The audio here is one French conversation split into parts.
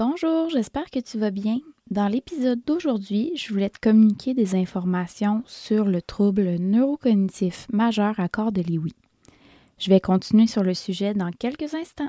Bonjour, j'espère que tu vas bien. Dans l'épisode d'aujourd'hui, je voulais te communiquer des informations sur le trouble neurocognitif majeur à corps de Lewy. Je vais continuer sur le sujet dans quelques instants.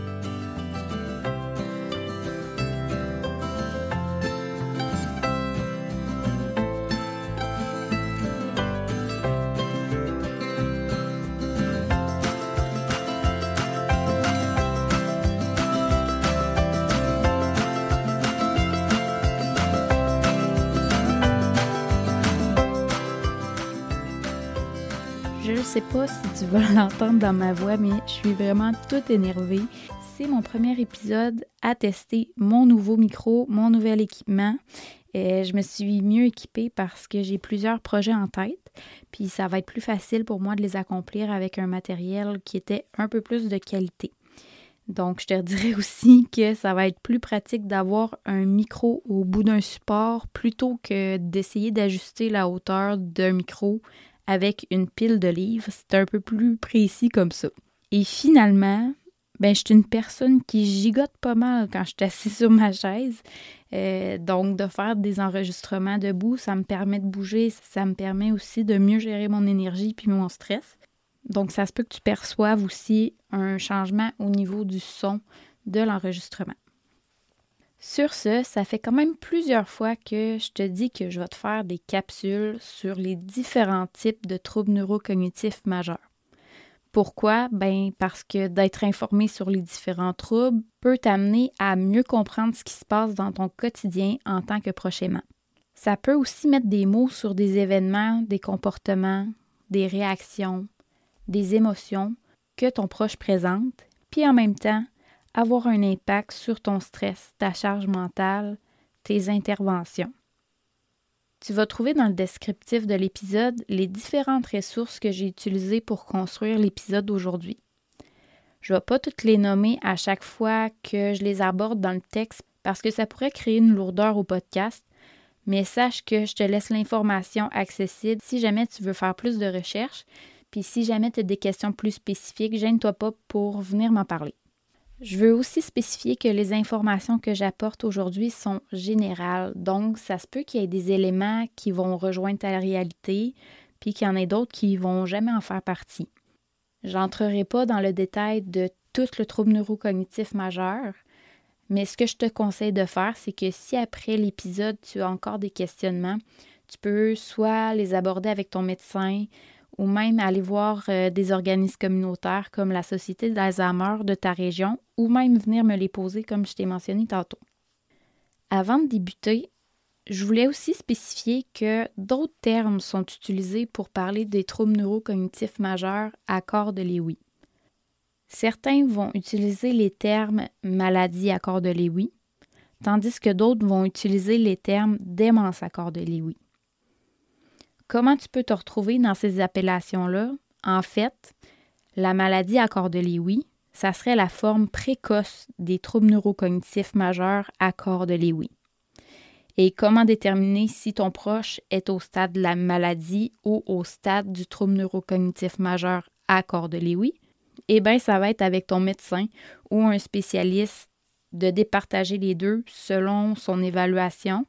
Pas si tu vas l'entendre dans ma voix, mais je suis vraiment toute énervée. C'est mon premier épisode à tester mon nouveau micro, mon nouvel équipement. Je me suis mieux équipée parce que j'ai plusieurs projets en tête, puis ça va être plus facile pour moi de les accomplir avec un matériel qui était un peu plus de qualité. Donc, je te dirais aussi que ça va être plus pratique d'avoir un micro au bout d'un support plutôt que d'essayer d'ajuster la hauteur d'un micro avec une pile de livres. C'est un peu plus précis comme ça. Et finalement, ben, je suis une personne qui gigote pas mal quand je suis assise sur ma chaise. Euh, donc, de faire des enregistrements debout, ça me permet de bouger, ça me permet aussi de mieux gérer mon énergie puis mon stress. Donc, ça se peut que tu perçoives aussi un changement au niveau du son de l'enregistrement. Sur ce, ça fait quand même plusieurs fois que je te dis que je vais te faire des capsules sur les différents types de troubles neurocognitifs majeurs. Pourquoi? Ben parce que d'être informé sur les différents troubles peut t'amener à mieux comprendre ce qui se passe dans ton quotidien en tant que prochainement. Ça peut aussi mettre des mots sur des événements, des comportements, des réactions, des émotions que ton proche présente, puis en même temps avoir un impact sur ton stress, ta charge mentale, tes interventions. Tu vas trouver dans le descriptif de l'épisode les différentes ressources que j'ai utilisées pour construire l'épisode d'aujourd'hui. Je ne vais pas toutes les nommer à chaque fois que je les aborde dans le texte parce que ça pourrait créer une lourdeur au podcast, mais sache que je te laisse l'information accessible si jamais tu veux faire plus de recherches, puis si jamais tu as des questions plus spécifiques, gêne-toi pas pour venir m'en parler. Je veux aussi spécifier que les informations que j'apporte aujourd'hui sont générales, donc ça se peut qu'il y ait des éléments qui vont rejoindre ta réalité, puis qu'il y en ait d'autres qui vont jamais en faire partie. J'entrerai pas dans le détail de tout le trouble neurocognitif majeur, mais ce que je te conseille de faire, c'est que si après l'épisode tu as encore des questionnements, tu peux soit les aborder avec ton médecin, ou même aller voir euh, des organismes communautaires comme la Société d'Alzheimer de ta région ou même venir me les poser comme je t'ai mentionné tantôt. Avant de débuter, je voulais aussi spécifier que d'autres termes sont utilisés pour parler des troubles neurocognitifs majeurs à corps de Lewy. Certains vont utiliser les termes maladie à corps de Lewy, tandis que d'autres vont utiliser les termes démence à corps de Lewy. Comment tu peux te retrouver dans ces appellations-là? En fait, la maladie à corps de Lewy, ça serait la forme précoce des troubles neurocognitifs majeurs à corps de Lewy. Et comment déterminer si ton proche est au stade de la maladie ou au stade du trouble neurocognitif majeur à corps de Lewy? Eh bien, ça va être avec ton médecin ou un spécialiste de départager les deux selon son évaluation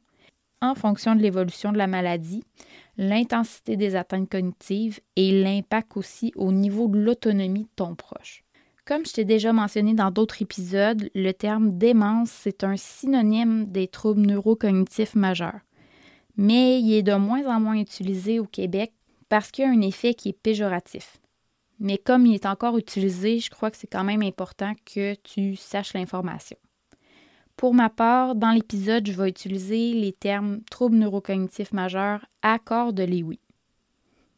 en fonction de l'évolution de la maladie l'intensité des atteintes cognitives et l'impact aussi au niveau de l'autonomie de ton proche. Comme je t'ai déjà mentionné dans d'autres épisodes, le terme démence, c'est un synonyme des troubles neurocognitifs majeurs. Mais il est de moins en moins utilisé au Québec parce qu'il y a un effet qui est péjoratif. Mais comme il est encore utilisé, je crois que c'est quand même important que tu saches l'information. Pour ma part, dans l'épisode, je vais utiliser les termes troubles neurocognitifs majeurs à corps de Lewy.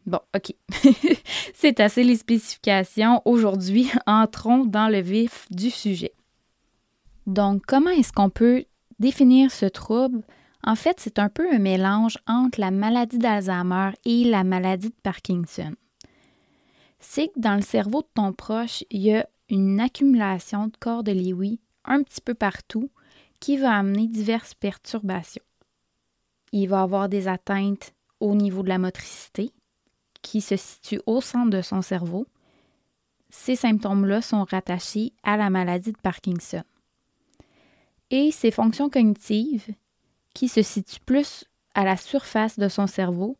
Bon, OK. C'est assez les spécifications. Aujourd'hui, entrons dans le vif du sujet. Donc, comment est-ce qu'on peut définir ce trouble? En fait, c'est un peu un mélange entre la maladie d'Alzheimer et la maladie de Parkinson. C'est que dans le cerveau de ton proche, il y a une accumulation de corps de Lewy un petit peu partout qui va amener diverses perturbations. Il va avoir des atteintes au niveau de la motricité, qui se situe au centre de son cerveau. Ces symptômes-là sont rattachés à la maladie de Parkinson. Et ses fonctions cognitives, qui se situent plus à la surface de son cerveau,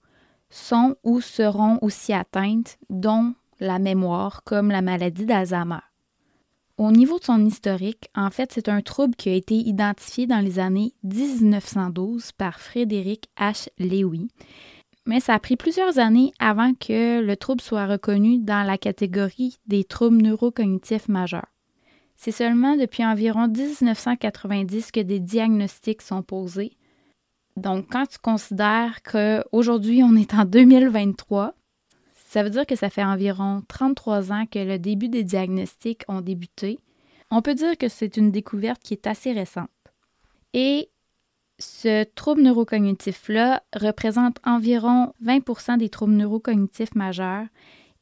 sont ou seront aussi atteintes, dont la mémoire, comme la maladie d'Alzheimer. Au niveau de son historique, en fait, c'est un trouble qui a été identifié dans les années 1912 par Frédéric H. Lewy. Mais ça a pris plusieurs années avant que le trouble soit reconnu dans la catégorie des troubles neurocognitifs majeurs. C'est seulement depuis environ 1990 que des diagnostics sont posés. Donc, quand tu considères qu'aujourd'hui, on est en 2023, ça veut dire que ça fait environ 33 ans que le début des diagnostics ont débuté. On peut dire que c'est une découverte qui est assez récente. Et ce trouble neurocognitif-là représente environ 20% des troubles neurocognitifs majeurs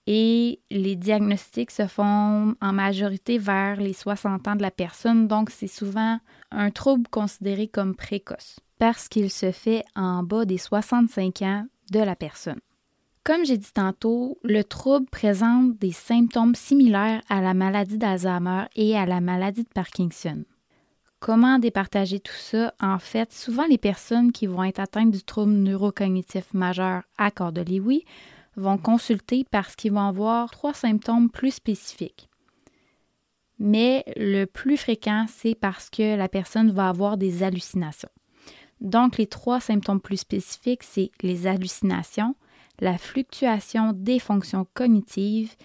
et les diagnostics se font en majorité vers les 60 ans de la personne, donc c'est souvent un trouble considéré comme précoce parce qu'il se fait en bas des 65 ans de la personne. Comme j'ai dit tantôt, le trouble présente des symptômes similaires à la maladie d'Alzheimer et à la maladie de Parkinson. Comment départager tout ça? En fait, souvent les personnes qui vont être atteintes du trouble neurocognitif majeur à de Lewy vont consulter parce qu'ils vont avoir trois symptômes plus spécifiques. Mais le plus fréquent, c'est parce que la personne va avoir des hallucinations. Donc, les trois symptômes plus spécifiques, c'est les hallucinations, la fluctuation des fonctions cognitives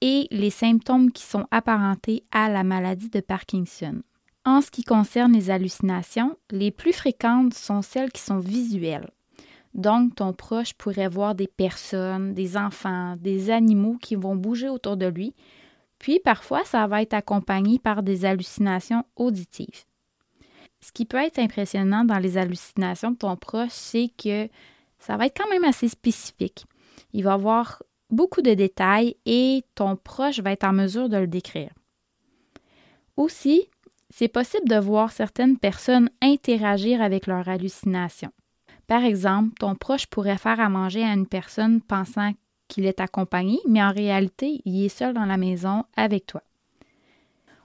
et les symptômes qui sont apparentés à la maladie de Parkinson. En ce qui concerne les hallucinations, les plus fréquentes sont celles qui sont visuelles. Donc, ton proche pourrait voir des personnes, des enfants, des animaux qui vont bouger autour de lui. Puis, parfois, ça va être accompagné par des hallucinations auditives. Ce qui peut être impressionnant dans les hallucinations de ton proche, c'est que ça va être quand même assez spécifique. Il va avoir beaucoup de détails et ton proche va être en mesure de le décrire. Aussi, c'est possible de voir certaines personnes interagir avec leurs hallucinations. Par exemple, ton proche pourrait faire à manger à une personne pensant qu'il est accompagné, mais en réalité, il est seul dans la maison avec toi.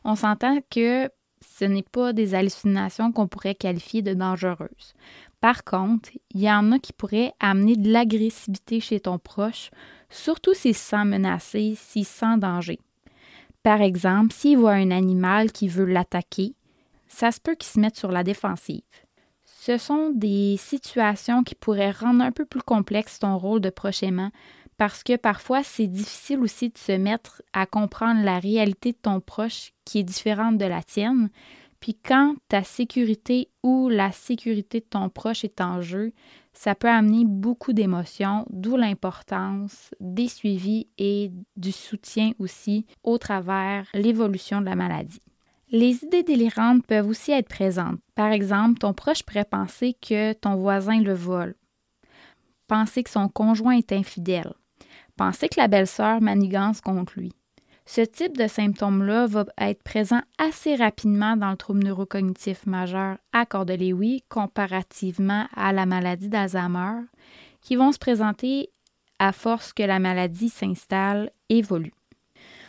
On s'entend que ce n'est pas des hallucinations qu'on pourrait qualifier de dangereuses. Par contre, il y en a qui pourraient amener de l'agressivité chez ton proche, surtout s'il se sent menacé, s'il se sent danger. Par exemple, s'il voit un animal qui veut l'attaquer, ça se peut qu'il se mette sur la défensive. Ce sont des situations qui pourraient rendre un peu plus complexe ton rôle de proche aimant parce que parfois c'est difficile aussi de se mettre à comprendre la réalité de ton proche qui est différente de la tienne, puis quand ta sécurité ou la sécurité de ton proche est en jeu, ça peut amener beaucoup d'émotions, d'où l'importance des suivis et du soutien aussi au travers l'évolution de la maladie. Les idées délirantes peuvent aussi être présentes. Par exemple, ton proche pourrait penser que ton voisin le vole, penser que son conjoint est infidèle, penser que la belle-sœur manigance contre lui, ce type de symptômes-là va être présent assez rapidement dans le trouble neurocognitif majeur à corps de Lewy comparativement à la maladie d'Alzheimer, qui vont se présenter à force que la maladie s'installe, évolue.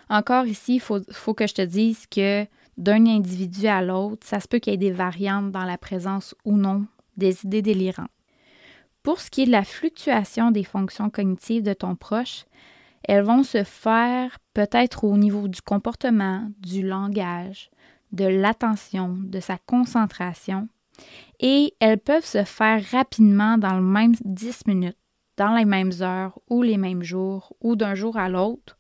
Encore ici, il faut, que je te dise que d'un individu à l'autre, ça se peut qu'il y ait des variantes dans la présence ou non des idées délirantes. Pour ce qui est de la fluctuation des fonctions cognitives de ton proche, elles vont se faire peut-être au niveau du comportement, du langage, de l'attention, de sa concentration, et elles peuvent se faire rapidement dans le même 10 minutes, dans les mêmes heures ou les mêmes jours ou d'un jour à l'autre.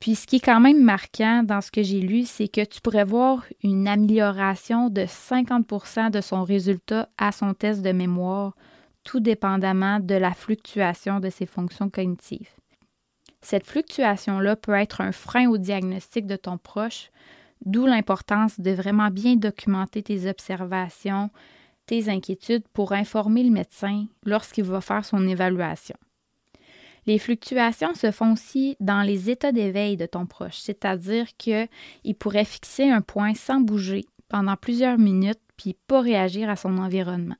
Puis ce qui est quand même marquant dans ce que j'ai lu, c'est que tu pourrais voir une amélioration de 50% de son résultat à son test de mémoire, tout dépendamment de la fluctuation de ses fonctions cognitives. Cette fluctuation-là peut être un frein au diagnostic de ton proche, d'où l'importance de vraiment bien documenter tes observations, tes inquiétudes pour informer le médecin lorsqu'il va faire son évaluation. Les fluctuations se font aussi dans les états d'éveil de ton proche, c'est-à-dire qu'il pourrait fixer un point sans bouger pendant plusieurs minutes puis pas réagir à son environnement.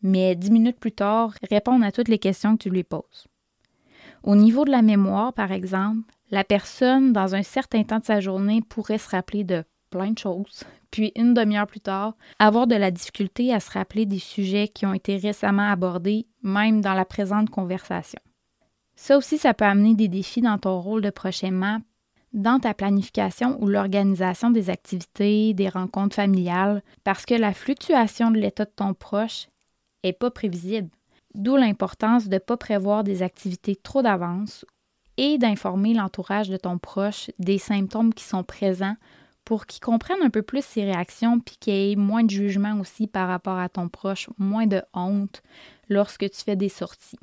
Mais dix minutes plus tard, répondre à toutes les questions que tu lui poses. Au niveau de la mémoire, par exemple, la personne, dans un certain temps de sa journée, pourrait se rappeler de plein de choses, puis une demi-heure plus tard, avoir de la difficulté à se rappeler des sujets qui ont été récemment abordés, même dans la présente conversation. Ça aussi, ça peut amener des défis dans ton rôle de prochainement, dans ta planification ou l'organisation des activités, des rencontres familiales, parce que la fluctuation de l'état de ton proche n'est pas prévisible. D'où l'importance de ne pas prévoir des activités trop d'avance et d'informer l'entourage de ton proche des symptômes qui sont présents pour qu'il comprenne un peu plus ses réactions puis qu'il y ait moins de jugement aussi par rapport à ton proche, moins de honte lorsque tu fais des sorties.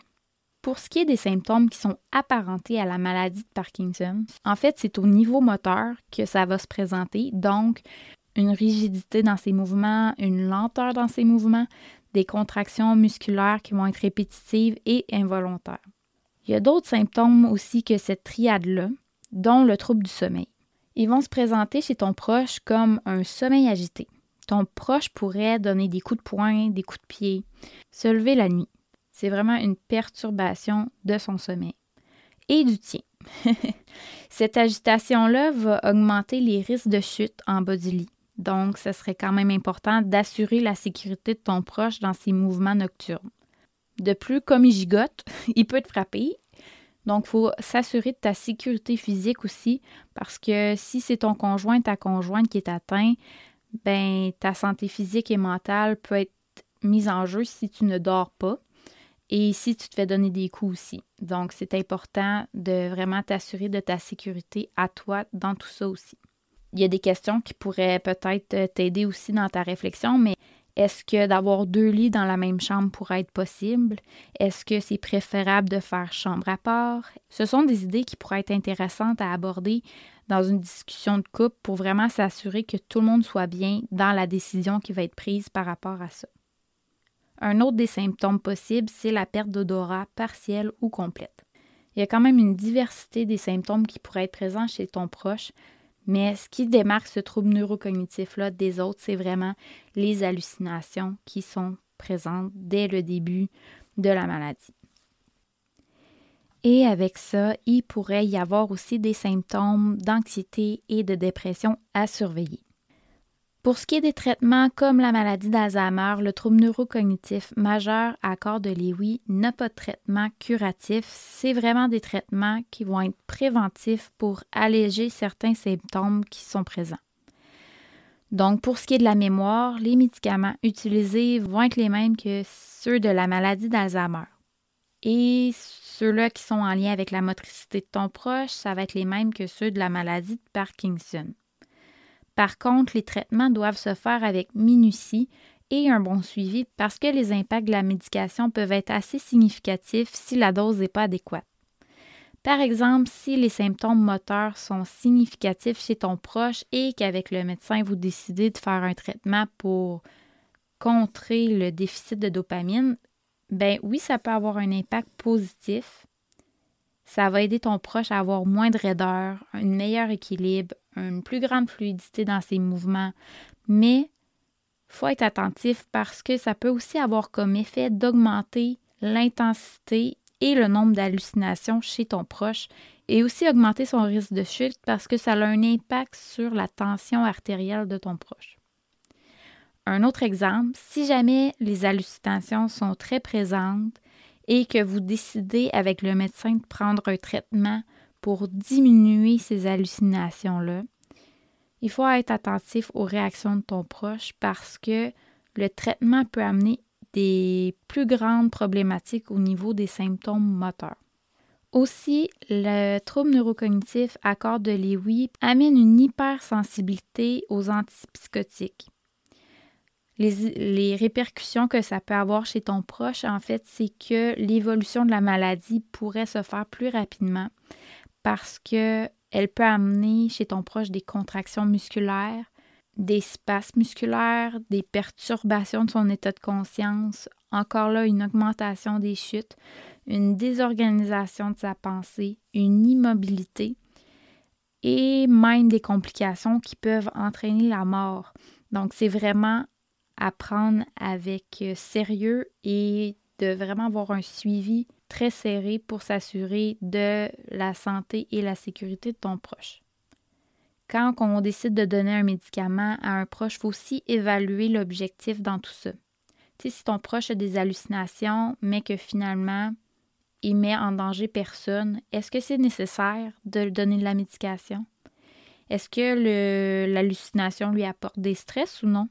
Pour ce qui est des symptômes qui sont apparentés à la maladie de Parkinson, en fait, c'est au niveau moteur que ça va se présenter, donc une rigidité dans ses mouvements, une lenteur dans ses mouvements, des contractions musculaires qui vont être répétitives et involontaires. Il y a d'autres symptômes aussi que cette triade-là, dont le trouble du sommeil. Ils vont se présenter chez ton proche comme un sommeil agité. Ton proche pourrait donner des coups de poing, des coups de pied, se lever la nuit. C'est vraiment une perturbation de son sommeil et du tien. Cette agitation-là va augmenter les risques de chute en bas du lit. Donc, ce serait quand même important d'assurer la sécurité de ton proche dans ses mouvements nocturnes. De plus, comme il gigote, il peut te frapper. Donc, il faut s'assurer de ta sécurité physique aussi, parce que si c'est ton conjoint, ta conjointe qui est atteint, ben ta santé physique et mentale peut être mise en jeu si tu ne dors pas et si tu te fais donner des coups aussi. Donc, c'est important de vraiment t'assurer de ta sécurité à toi dans tout ça aussi. Il y a des questions qui pourraient peut-être t'aider aussi dans ta réflexion, mais est-ce que d'avoir deux lits dans la même chambre pourrait être possible? Est-ce que c'est préférable de faire chambre à part? Ce sont des idées qui pourraient être intéressantes à aborder dans une discussion de couple pour vraiment s'assurer que tout le monde soit bien dans la décision qui va être prise par rapport à ça. Un autre des symptômes possibles, c'est la perte d'odorat partielle ou complète. Il y a quand même une diversité des symptômes qui pourraient être présents chez ton proche, mais ce qui démarque ce trouble neurocognitif-là des autres, c'est vraiment les hallucinations qui sont présentes dès le début de la maladie. Et avec ça, il pourrait y avoir aussi des symptômes d'anxiété et de dépression à surveiller. Pour ce qui est des traitements comme la maladie d'Alzheimer, le trouble neurocognitif majeur à corps de Lewy n'a pas de traitement curatif. C'est vraiment des traitements qui vont être préventifs pour alléger certains symptômes qui sont présents. Donc, pour ce qui est de la mémoire, les médicaments utilisés vont être les mêmes que ceux de la maladie d'Alzheimer. Et ceux-là qui sont en lien avec la motricité de ton proche, ça va être les mêmes que ceux de la maladie de Parkinson. Par contre, les traitements doivent se faire avec minutie et un bon suivi parce que les impacts de la médication peuvent être assez significatifs si la dose n'est pas adéquate. Par exemple, si les symptômes moteurs sont significatifs chez ton proche et qu'avec le médecin, vous décidez de faire un traitement pour contrer le déficit de dopamine, ben oui, ça peut avoir un impact positif. Ça va aider ton proche à avoir moins de raideur, un meilleur équilibre, une plus grande fluidité dans ses mouvements, mais faut être attentif parce que ça peut aussi avoir comme effet d'augmenter l'intensité et le nombre d'hallucinations chez ton proche et aussi augmenter son risque de chute parce que ça a un impact sur la tension artérielle de ton proche. Un autre exemple, si jamais les hallucinations sont très présentes et que vous décidez avec le médecin de prendre un traitement pour diminuer ces hallucinations-là, il faut être attentif aux réactions de ton proche parce que le traitement peut amener des plus grandes problématiques au niveau des symptômes moteurs. Aussi, le trouble neurocognitif à corps de Lewy amène une hypersensibilité aux antipsychotiques. Les, répercussions que ça peut avoir chez ton proche, en fait, c'est que l'évolution de la maladie pourrait se faire plus rapidement parce qu'elle peut amener chez ton proche des contractions musculaires, des spasmes musculaires, des perturbations de son état de conscience, encore là une augmentation des chutes, une désorganisation de sa pensée, une immobilité et même des complications qui peuvent entraîner la mort. Donc c'est vraiment à prendre avec sérieux et de vraiment avoir un suivi très serré pour s'assurer de la santé et la sécurité de ton proche. Quand on décide de donner un médicament à un proche, il faut aussi évaluer l'objectif dans tout ça. Si ton proche a des hallucinations, mais que finalement, il met en danger personne, est-ce que c'est nécessaire de lui donner de la médication? Est-ce que l'hallucination lui apporte des stress ou non?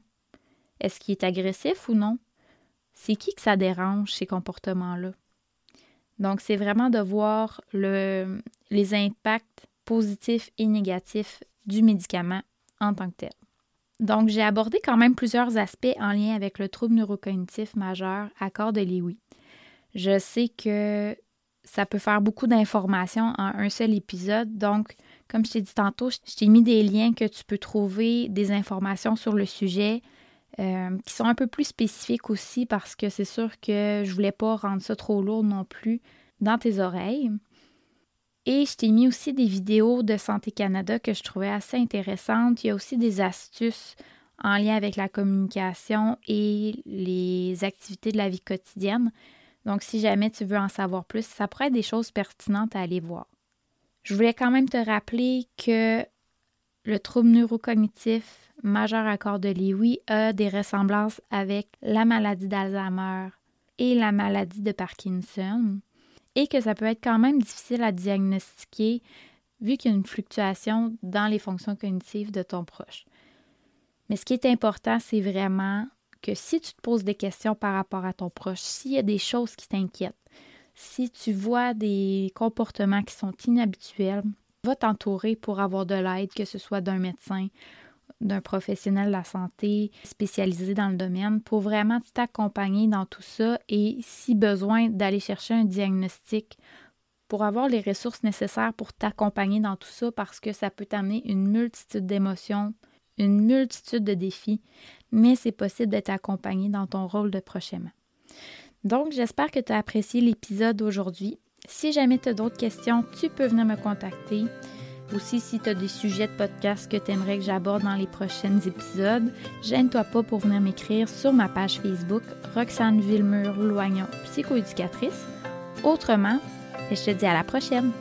Est-ce qu'il est agressif ou non? C'est qui que ça dérange, ces comportements-là? Donc, c'est vraiment de voir le, les impacts positifs et négatifs du médicament en tant que tel. Donc, j'ai abordé quand même plusieurs aspects en lien avec le trouble neurocognitif majeur accord de Lewy. Je sais que ça peut faire beaucoup d'informations en un seul épisode, donc, comme je t'ai dit tantôt, je t'ai mis des liens que tu peux trouver, des informations sur le sujet, euh, qui sont un peu plus spécifiques aussi parce que c'est sûr que je voulais pas rendre ça trop lourd non plus dans tes oreilles. Et je t'ai mis aussi des vidéos de Santé Canada que je trouvais assez intéressantes. Il y a aussi des astuces en lien avec la communication et les activités de la vie quotidienne. Donc, si jamais tu veux en savoir plus, ça pourrait être des choses pertinentes à aller voir. Je voulais quand même te rappeler que le trouble neurocognitif majeur accord de Lewy a des ressemblances avec la maladie d'Alzheimer et la maladie de Parkinson et que ça peut être quand même difficile à diagnostiquer vu qu'il y a une fluctuation dans les fonctions cognitives de ton proche. Mais ce qui est important, c'est vraiment que si tu te poses des questions par rapport à ton proche, s'il y a des choses qui t'inquiètent, si tu vois des comportements qui sont inhabituels, va t'entourer pour avoir de l'aide, que ce soit d'un médecin d'un professionnel de la santé spécialisé dans le domaine pour vraiment t'accompagner dans tout ça et si besoin d'aller chercher un diagnostic pour avoir les ressources nécessaires pour t'accompagner dans tout ça parce que ça peut t'amener une multitude d'émotions, une multitude de défis, mais c'est possible d'être accompagné dans ton rôle de prochainement. Donc, j'espère que tu as apprécié l'épisode d'aujourd'hui. Si jamais tu as d'autres questions, tu peux venir me contacter. Aussi, si tu as des sujets de podcast que tu aimerais que j'aborde dans les prochains épisodes, gêne-toi pas pour venir m'écrire sur ma page Facebook Roxane Villemur-Loignon, psychoéducatrice. Autrement, je te dis à la prochaine!